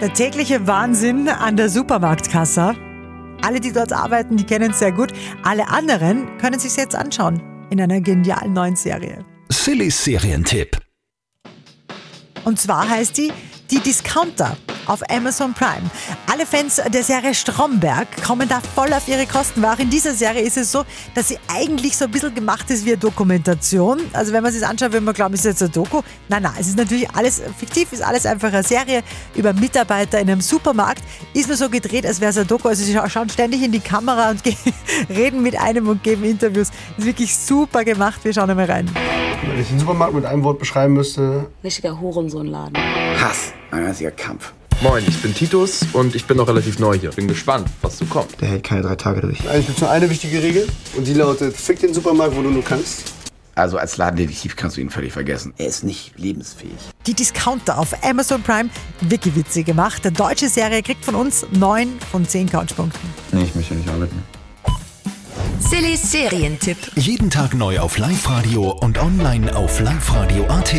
Der tägliche Wahnsinn an der Supermarktkasse. Alle, die dort arbeiten, die kennen es sehr gut. Alle anderen können sich jetzt anschauen in einer genialen neuen Serie. Sillys Serientipp. Und zwar heißt die Die Discounter auf Amazon Prime. Alle Fans der Serie Stromberg kommen da voll auf ihre Kosten. Weil auch in dieser Serie ist es so, dass sie eigentlich so ein bisschen gemacht ist wie eine Dokumentation. Also wenn man sich das anschaut, würde man glauben, es ist jetzt eine Doku. Nein, nein, es ist natürlich alles fiktiv, ist alles einfach eine Serie über Mitarbeiter in einem Supermarkt. Ist nur so gedreht, als wäre es eine Doku. Also sie schauen ständig in die Kamera und reden mit einem und geben Interviews. Ist wirklich super gemacht. Wir schauen einmal rein. Wenn ich den Supermarkt mit einem Wort beschreiben müsste, Richtiger Hurensohnladen. Hass, ein einziger Kampf. Moin, ich bin Titus und ich bin noch relativ neu hier. Bin gespannt, was so kommt. Der hält keine drei Tage durch. eigentlich gibt es nur eine wichtige Regel und die lautet, fick den Supermarkt, wo du nur kannst. Also als Ladendetektiv kannst du ihn völlig vergessen. Er ist nicht lebensfähig. Die Discounter auf Amazon Prime. Wirklich witzig gemacht. Der deutsche Serie kriegt von uns 9 von 10 Couchpunkten. Nee, ich möchte nicht arbeiten. Sillys Serientipp. Jeden Tag neu auf Live-Radio und online auf liveradio.at.